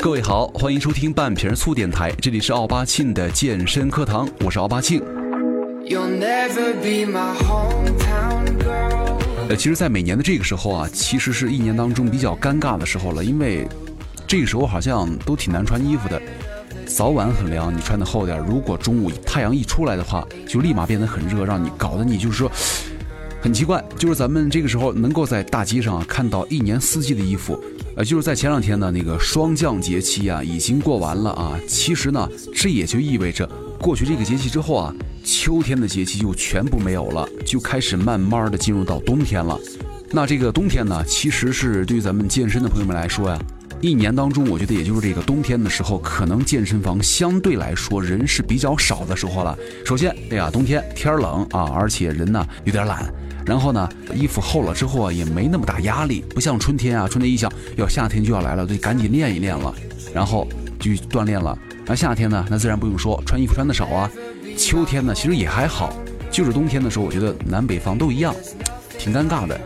各位好，欢迎收听半瓶醋电台，这里是奥巴庆的健身课堂，我是奥巴庆。呃，其实，在每年的这个时候啊，其实是一年当中比较尴尬的时候了，因为这个时候好像都挺难穿衣服的，早晚很凉，你穿的厚点；如果中午太阳一出来的话，就立马变得很热，让你搞得你就是说很奇怪。就是咱们这个时候能够在大街上看到一年四季的衣服，呃，就是在前两天呢，那个霜降节气啊已经过完了啊，其实呢，这也就意味着过去这个节气之后啊。秋天的节气就全部没有了，就开始慢慢的进入到冬天了。那这个冬天呢，其实是对于咱们健身的朋友们来说呀，一年当中，我觉得也就是这个冬天的时候，可能健身房相对来说人是比较少的时候了。首先，哎呀，冬天天冷啊，而且人呢有点懒，然后呢，衣服厚了之后啊，也没那么大压力，不像春天啊，春天一想要夏天就要来了，得赶紧练一练了，然后就锻炼了。那夏天呢，那自然不用说，穿衣服穿的少啊。秋天呢，其实也还好，就是冬天的时候，我觉得南北方都一样，挺尴尬的。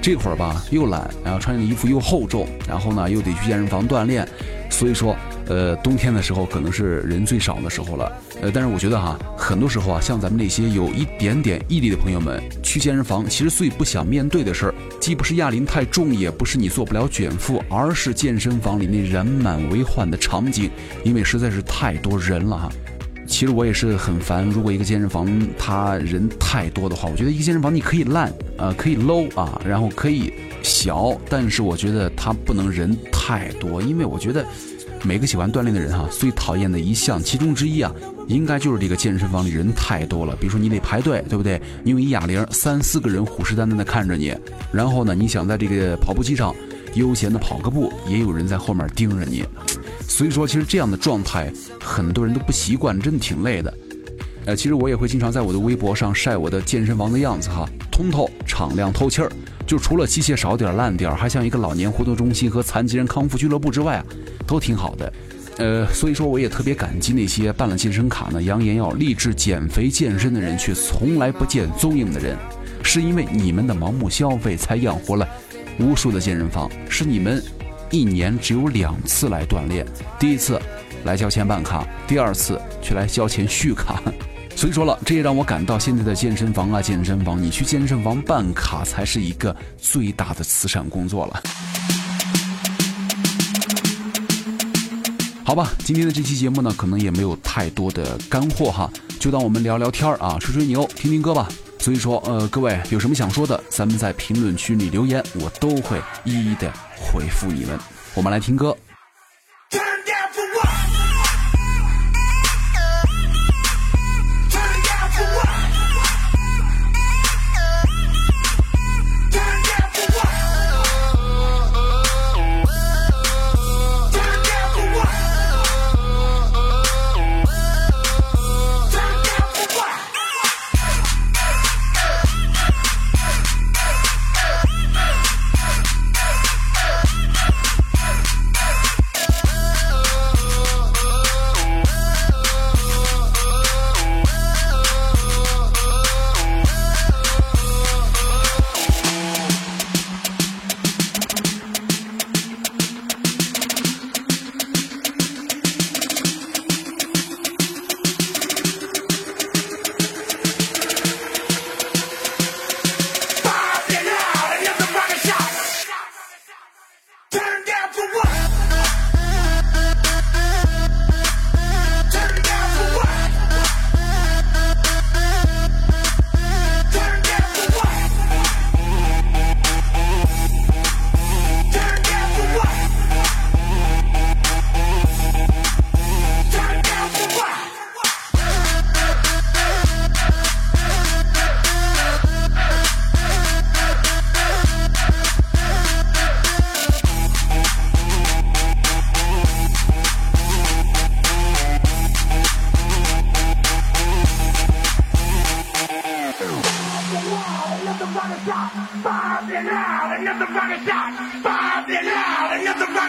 这会儿吧，又懒，然后穿的衣服又厚重，然后呢，又得去健身房锻炼，所以说，呃，冬天的时候可能是人最少的时候了。呃，但是我觉得哈，很多时候啊，像咱们那些有一点点毅力的朋友们，去健身房其实最不想面对的事儿，既不是哑铃太重，也不是你做不了卷腹，而是健身房里那人满为患的场景，因为实在是太多人了哈。其实我也是很烦，如果一个健身房他人太多的话，我觉得一个健身房你可以烂，呃，可以 low 啊，然后可以小，但是我觉得它不能人太多，因为我觉得每个喜欢锻炼的人哈，最讨厌的一项其中之一啊，应该就是这个健身房里人太多了。比如说你得排队，对不对？你用一哑铃，三四个人虎视眈眈的看着你，然后呢，你想在这个跑步机上悠闲的跑个步，也有人在后面盯着你。所以说，其实这样的状态很多人都不习惯，真的挺累的。呃，其实我也会经常在我的微博上晒我的健身房的样子哈，通透、敞亮、透气儿。就除了机械少点、烂点，还像一个老年活动中心和残疾人康复俱乐部之外啊，都挺好的。呃，所以说我也特别感激那些办了健身卡呢，扬言要励志减肥健身的人，却从来不见踪影的人。是因为你们的盲目消费，才养活了无数的健身房。是你们。一年只有两次来锻炼，第一次来交钱办卡，第二次却来交钱续卡。所以说了，这也让我感到现在的健身房啊，健身房，你去健身房办卡才是一个最大的慈善工作了。好吧，今天的这期节目呢，可能也没有太多的干货哈，就当我们聊聊天啊，吹吹牛，听听歌吧。所以说，呃，各位有什么想说的，咱们在评论区里留言，我都会一一的回复你们。我们来听歌。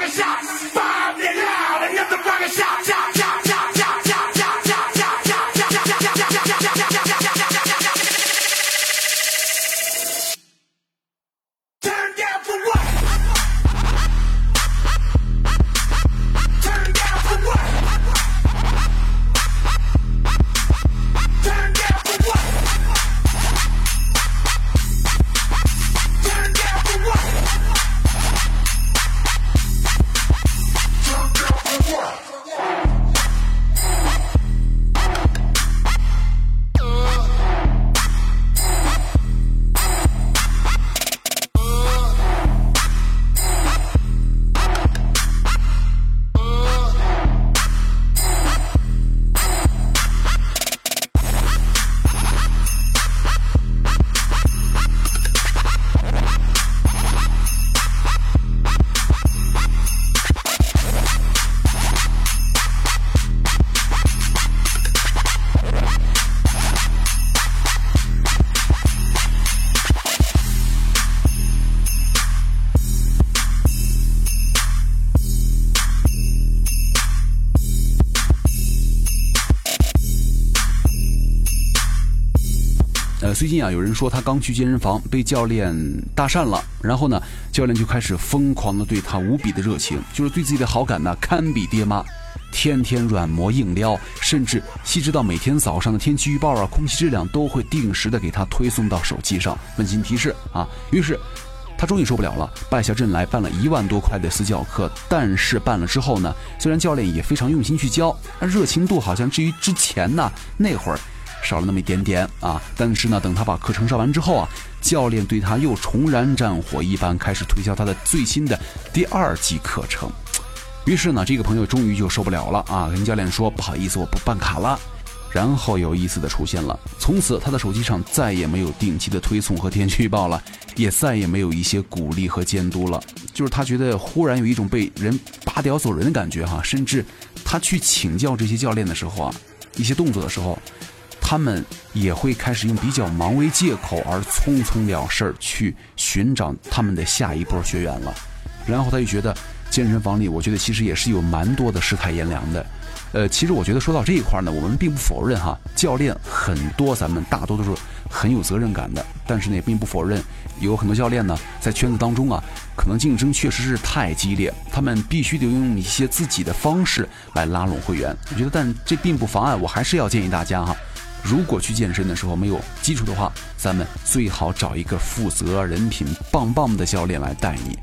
Jesus! 最近啊，有人说他刚去健身房被教练搭讪了，然后呢，教练就开始疯狂的对他无比的热情，就是对自己的好感呢堪比爹妈，天天软磨硬撩，甚至细致到每天早上的天气预报啊、空气质量都会定时的给他推送到手机上，温馨提示啊。于是。他终于受不了了，败下阵来办了一万多块的私教课。但是办了之后呢，虽然教练也非常用心去教，热情度好像至于之前呢那会儿少了那么一点点啊。但是呢，等他把课程上完之后啊，教练对他又重燃战火一般，开始推销他的最新的第二季课程。于是呢，这个朋友终于就受不了了啊，跟教练说：“不好意思，我不办卡了。”然后有意思的出现了，从此他的手机上再也没有定期的推送和天气预报了，也再也没有一些鼓励和监督了。就是他觉得忽然有一种被人拔屌走人的感觉哈，甚至他去请教这些教练的时候啊，一些动作的时候，他们也会开始用比较忙为借口而匆匆了事儿去寻找他们的下一波学员了。然后他就觉得健身房里，我觉得其实也是有蛮多的世态炎凉的。呃，其实我觉得说到这一块呢，我们并不否认哈，教练很多，咱们大多都是很有责任感的。但是呢，也并不否认，有很多教练呢，在圈子当中啊，可能竞争确实是太激烈，他们必须得用一些自己的方式来拉拢会员。我觉得，但这并不妨碍，我还是要建议大家哈，如果去健身的时候没有基础的话，咱们最好找一个负责、人品棒棒的教练来带你。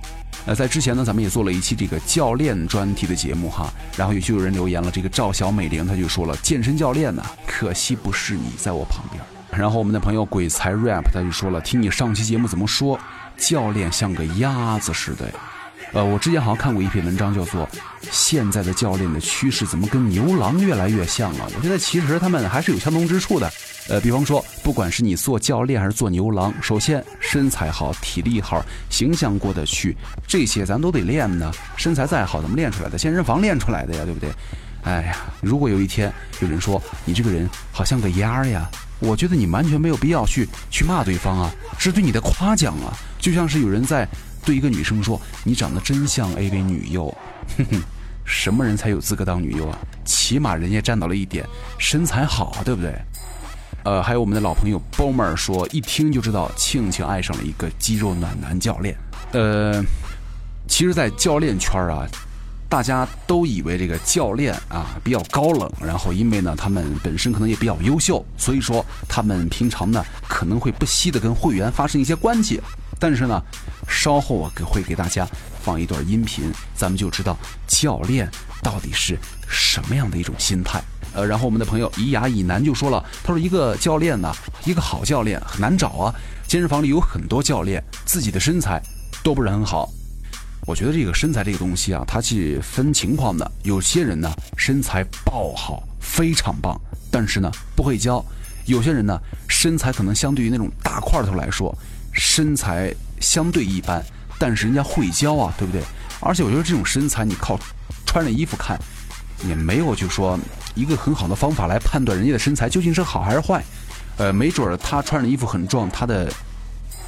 呃，在之前呢，咱们也做了一期这个教练专题的节目哈，然后有就有人留言了，这个赵小美玲她就说了，健身教练呢，可惜不是你在我旁边。然后我们的朋友鬼才 rap 他就说了，听你上期节目怎么说，教练像个鸭子似的。呃，我之前好像看过一篇文章，叫做现在的教练的趋势怎么跟牛郎越来越像了？我觉得其实他们还是有相同之处的。呃，比方说，不管是你做教练还是做牛郎，首先身材好、体力好、形象过得去，这些咱都得练呢。身材再好，怎么练出来的？健身房练出来的呀，对不对？哎呀，如果有一天有人说你这个人好像个鸭呀，我觉得你完全没有必要去去骂对方啊，是对你的夸奖啊。就像是有人在对一个女生说你长得真像 AV 女优，哼哼，什么人才有资格当女优啊？起码人家占到了一点身材好，对不对？呃，还有我们的老朋友 Bomer 说，一听就知道庆庆爱上了一个肌肉暖男教练。呃，其实，在教练圈啊，大家都以为这个教练啊比较高冷，然后因为呢他们本身可能也比较优秀，所以说他们平常呢可能会不惜的跟会员发生一些关系。但是呢，稍后我给会给大家放一段音频，咱们就知道教练到底是什么样的一种心态。呃，然后我们的朋友以雅以南就说了，他说一个教练呢，一个好教练很难找啊。健身房里有很多教练，自己的身材都不是很好。我觉得这个身材这个东西啊，它是分情况的。有些人呢身材爆好，非常棒，但是呢不会教；有些人呢身材可能相对于那种大块头来说，身材相对一般，但是人家会教啊，对不对？而且我觉得这种身材，你靠穿着衣服看。也没有就说一个很好的方法来判断人家的身材究竟是好还是坏，呃，没准儿他穿着衣服很壮，他的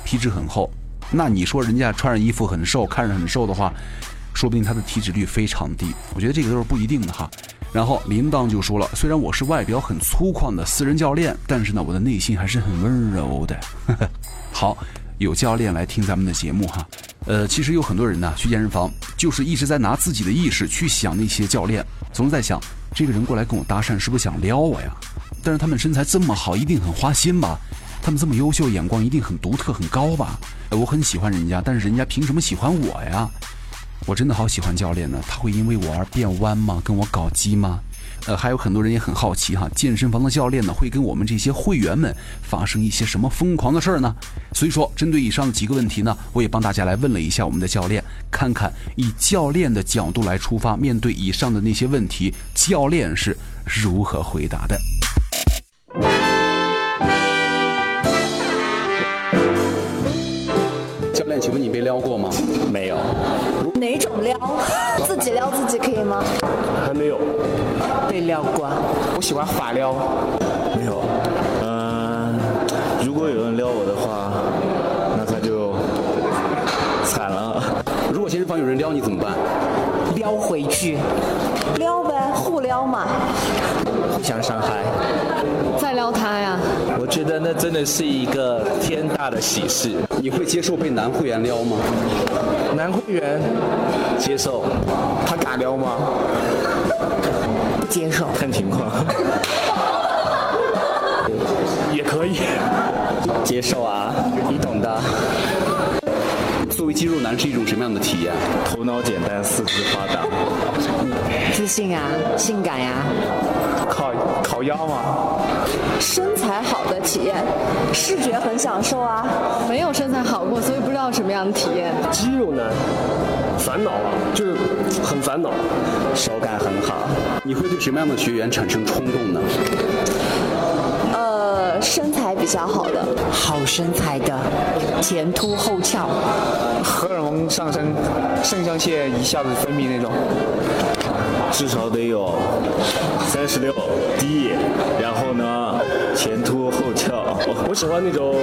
皮脂很厚，那你说人家穿着衣服很瘦，看着很瘦的话，说不定他的体脂率非常低。我觉得这个都是不一定的哈。然后铃铛就说了，虽然我是外表很粗犷的私人教练，但是呢，我的内心还是很温柔的。好，有教练来听咱们的节目哈。呃，其实有很多人呢，去健身房就是一直在拿自己的意识去想那些教练，总是在想这个人过来跟我搭讪是不是想撩我呀？但是他们身材这么好，一定很花心吧？他们这么优秀，眼光一定很独特、很高吧？我很喜欢人家，但是人家凭什么喜欢我呀？我真的好喜欢教练呢，他会因为我而变弯吗？跟我搞基吗？呃，还有很多人也很好奇哈，健身房的教练呢会跟我们这些会员们发生一些什么疯狂的事儿呢？所以说，针对以上的几个问题呢，我也帮大家来问了一下我们的教练，看看以教练的角度来出发，面对以上的那些问题，教练是如何回答的。教练，请问你被撩过吗？没有。哪种撩？自己撩自己可以吗？还没有。被撩过。我喜欢法撩。没有。嗯，如果有人撩我的话，那他就惨了。如果果健身房有人撩你怎么办？撩回去，撩呗，互撩嘛。互相伤害。再撩他呀？我觉得那真的是一个天大的喜事。你会接受被男会员撩吗？男会员接受，他敢撩吗？不接受。看情况。也可以。接受啊，你懂的。作为肌肉男是一种什么样的体验？头脑简单，四肢发达。自信啊，性感呀、烤烤腰吗？身材好的体验，视觉很享受啊。没有身材好过，所以不知道什么样的体验。肌肉男，烦恼啊，就是很烦恼。手感很好。你会对什么样的学员产生冲动呢？呃，身材比较好的，好身材的，前凸后翘，荷尔蒙上升，肾上腺一下子分泌那种。至少得有三十六 D，然后呢前凸后翘。我喜欢那种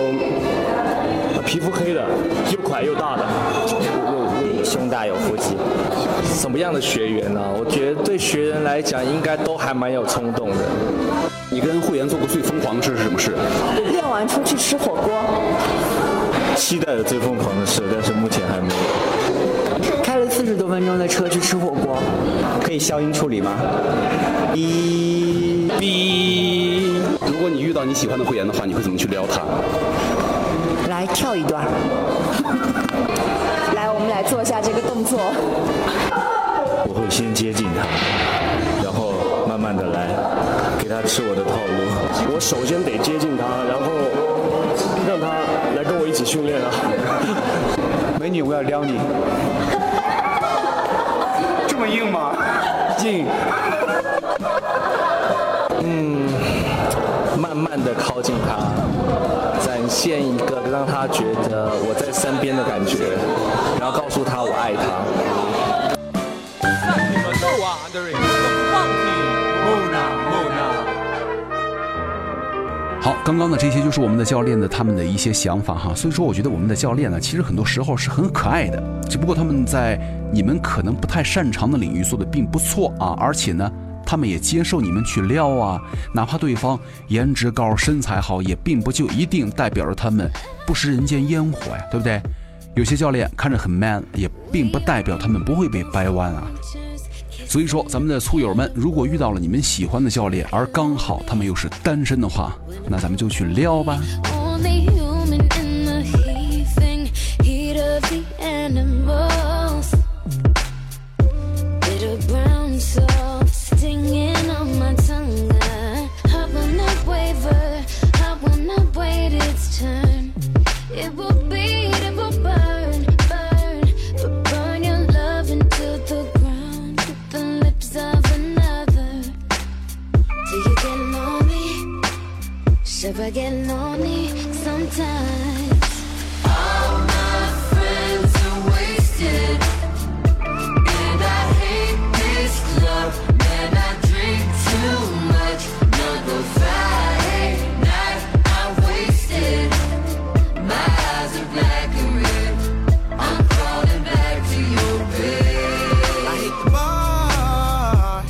皮肤黑的，又快又大的。胸大有腹肌。什么样的学员呢？我觉得对学员来讲，应该都还蛮有冲动的。你跟会员做过最疯狂的事是什么事？练完出去吃火锅，期待的最疯狂的事，但是目前还没有。开了四十多分钟的车去吃火锅，可以消音处理吗？哔哔。如果你遇到你喜欢的会员的话，你会怎么去撩他？来跳一段。来，做一下这个动作。我会先接近他，然后慢慢的来给他吃我的套路。我首先得接近他，然后让他来跟我一起训练啊。美女，我要撩你。这么硬吗？硬。嗯，慢慢的靠近他，展现一个让他觉得我在身边的感觉，然后告诉他我爱他。好，刚刚的这些就是我们的教练的他们的一些想法哈。所以说，我觉得我们的教练呢，其实很多时候是很可爱的，只不过他们在你们可能不太擅长的领域做的并不错啊，而且呢，他们也接受你们去撩啊，哪怕对方颜值高、身材好，也并不就一定代表着他们不食人间烟火呀，对不对？有些教练看着很 man，也并不代表他们不会被掰弯啊。所以说，咱们的粗友们，如果遇到了你们喜欢的教练，而刚好他们又是单身的话，那咱们就去撩吧。Should I get lonely sometimes? All my friends are wasted, and I hate this club. Man, I drink too much. Another Friday night, I'm wasted. My eyes are black and red. I'm crawling back to your bed. I hit the bar.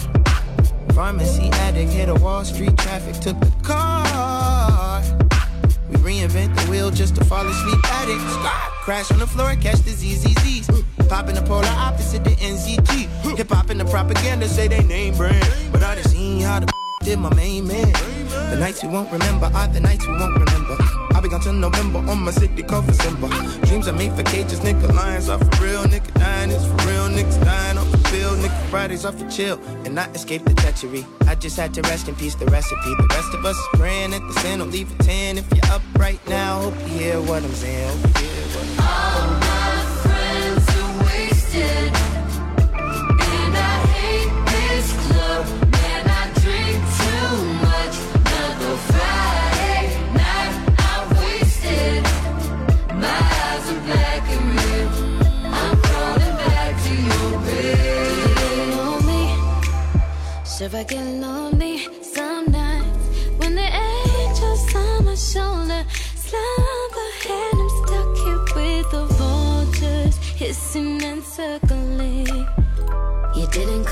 Pharmacy addict, hit a Wall Street traffic, took the car. Crash on the floor, catch the ZZZs. Pop in the polar opposite the NZT. Hip hop and the propaganda say they name brand. But I done seen how the did my main man. The nights we won't remember are the nights we won't remember. I'll be gone till November on my city called December. Dreams are made for cages, nigga. Lions are for real, nigga. Dying is for real, niggas dying off the field, nigga. Fridays off for chill and not escape the treachery. I just had to rest in peace the recipe. The rest of us is praying at the sin will leave a 10. If you're up right now, hope you hear what I'm saying. Hope you hear if I get lonely some nights When the angels on my shoulder Slap a I'm stuck here with the vultures Hissing and circling. You didn't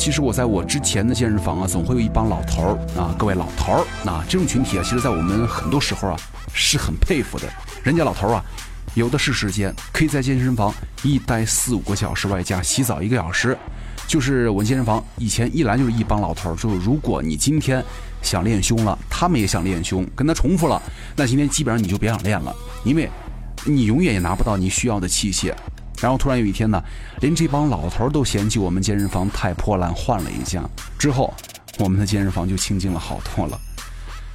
其实我在我之前的健身房啊，总会有一帮老头儿啊，各位老头儿，那这种群体啊，其实在我们很多时候啊是很佩服的。人家老头儿啊，有的是时间，可以在健身房一待四五个小时，外加洗澡一个小时。就是我们健身房以前一来就是一帮老头儿，就是如果你今天想练胸了，他们也想练胸，跟他重复了，那今天基本上你就别想练了，因为你永远也拿不到你需要的器械。然后突然有一天呢，连这帮老头都嫌弃我们健身房太破烂，换了一家。之后，我们的健身房就清静了好多了。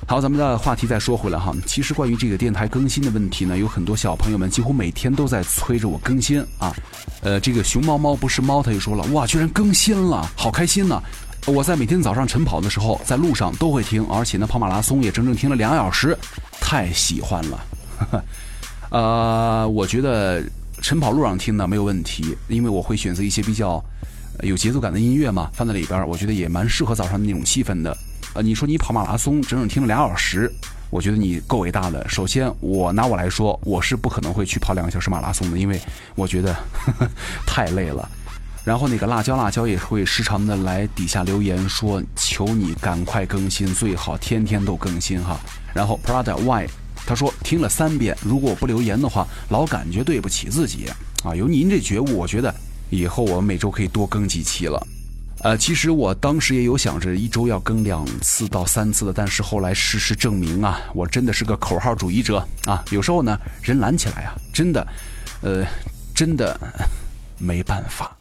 好，咱们的话题再说回来哈。其实关于这个电台更新的问题呢，有很多小朋友们几乎每天都在催着我更新啊。呃，这个熊猫猫不是猫，他就说了，哇，居然更新了，好开心呐、我在每天早上晨跑的时候，在路上都会听，而且呢，跑马拉松也整整听了两小时，太喜欢了。呃，我觉得晨跑路上听呢没有问题，因为我会选择一些比较有节奏感的音乐嘛，放在里边，我觉得也蛮适合早上的那种气氛的。呃，你说你跑马拉松整整听了俩小时，我觉得你够伟大的。首先，我拿我来说，我是不可能会去跑两个小时马拉松的，因为我觉得呵呵 太累了。然后那个辣椒辣椒也会时常的来底下留言说，求你赶快更新，最好天天都更新哈。然后 Prada Y 他说听了三遍，如果我不留言的话，老感觉对不起自己啊。有您这觉悟，我觉得以后我每周可以多更几期了。呃，其实我当时也有想着一周要更两次到三次的，但是后来事实证明啊，我真的是个口号主义者啊。有时候呢，人懒起来啊，真的，呃，真的没办法。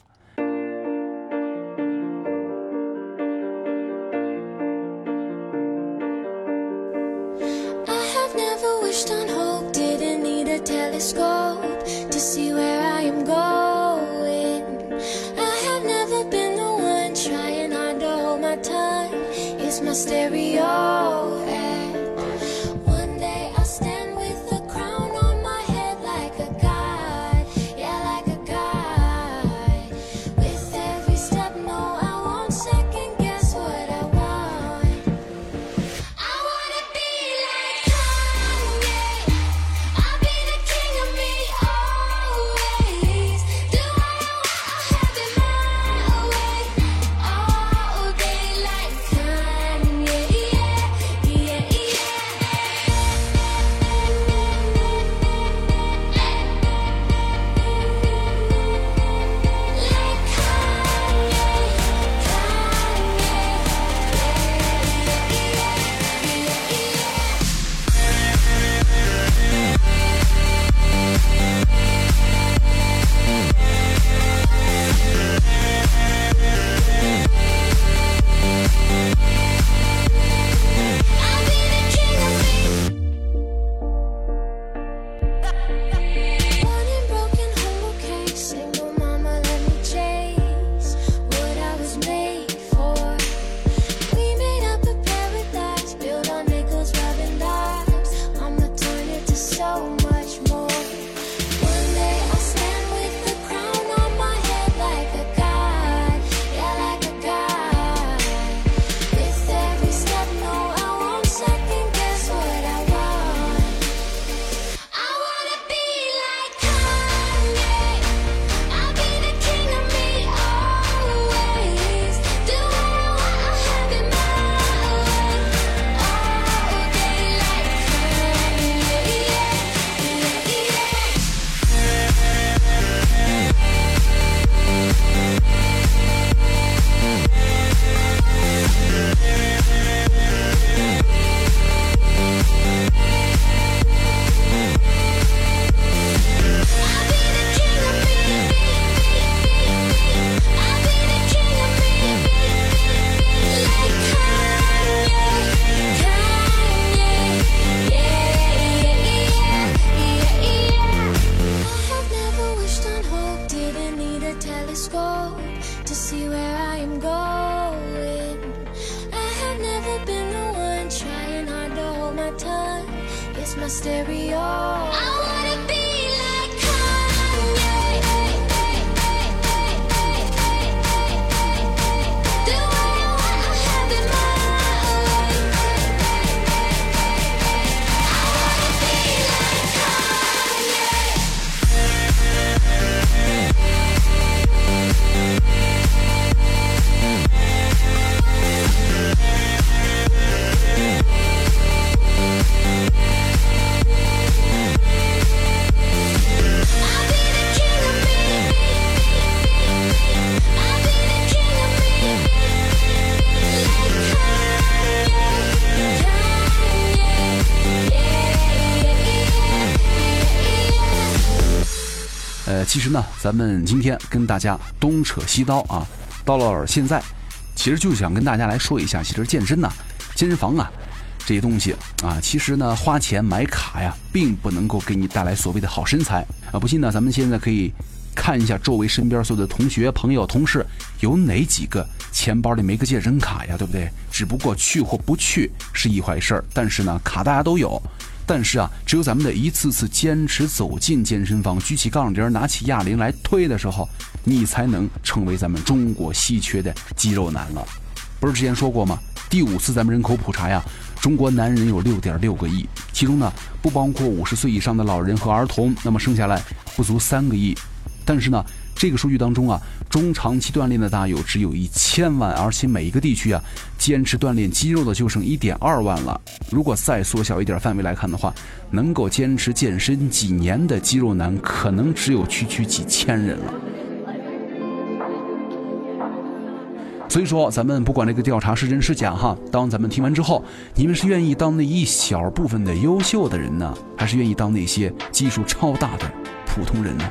其实呢，咱们今天跟大家东扯西叨啊，到了现在，其实就想跟大家来说一下，其实健身呐、健身房啊这些东西啊，其实呢花钱买卡呀，并不能够给你带来所谓的好身材啊。不信呢，咱们现在可以看一下周围身边所有的同学、朋友、同事，有哪几个钱包里没个健身卡呀，对不对？只不过去或不去是一回事儿，但是呢，卡大家都有。但是啊，只有咱们的一次次坚持走进健身房，举起杠铃，拿起哑铃来推的时候，你才能成为咱们中国稀缺的肌肉男了。不是之前说过吗？第五次咱们人口普查呀，中国男人有六点六个亿，其中呢不包括五十岁以上的老人和儿童，那么剩下来不足三个亿。但是呢，这个数据当中啊，中长期锻炼的大友只有一千万，而且每一个地区啊，坚持锻炼肌肉的就剩一点二万了。如果再缩小一点范围来看的话，能够坚持健身几年的肌肉男，可能只有区区几千人了。所以说，咱们不管这个调查是真是假哈，当咱们听完之后，你们是愿意当那一小部分的优秀的人呢，还是愿意当那些基数超大的普通人呢？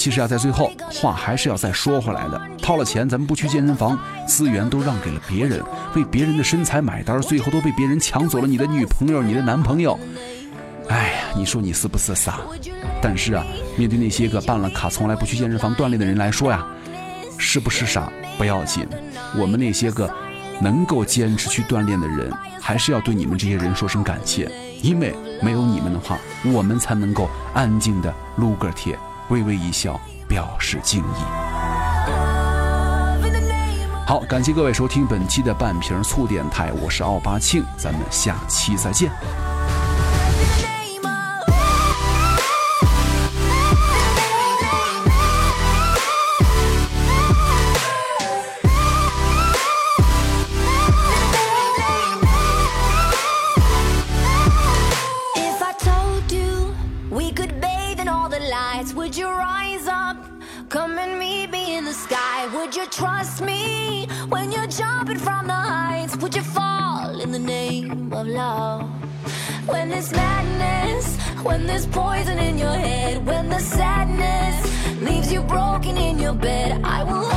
其实啊，在最后话还是要再说回来的。掏了钱，咱们不去健身房，资源都让给了别人，为别人的身材买单，最后都被别人抢走了你的女朋友、你的男朋友。哎呀，你说你是不是傻？但是啊，面对那些个办了卡从来不去健身房锻炼的人来说呀，是不是傻不要紧，我们那些个能够坚持去锻炼的人，还是要对你们这些人说声感谢，因为没有你们的话，我们才能够安静的撸个铁。微微一笑，表示敬意。好，感谢各位收听本期的半瓶醋电台，我是奥巴庆，咱们下期再见。feel. I will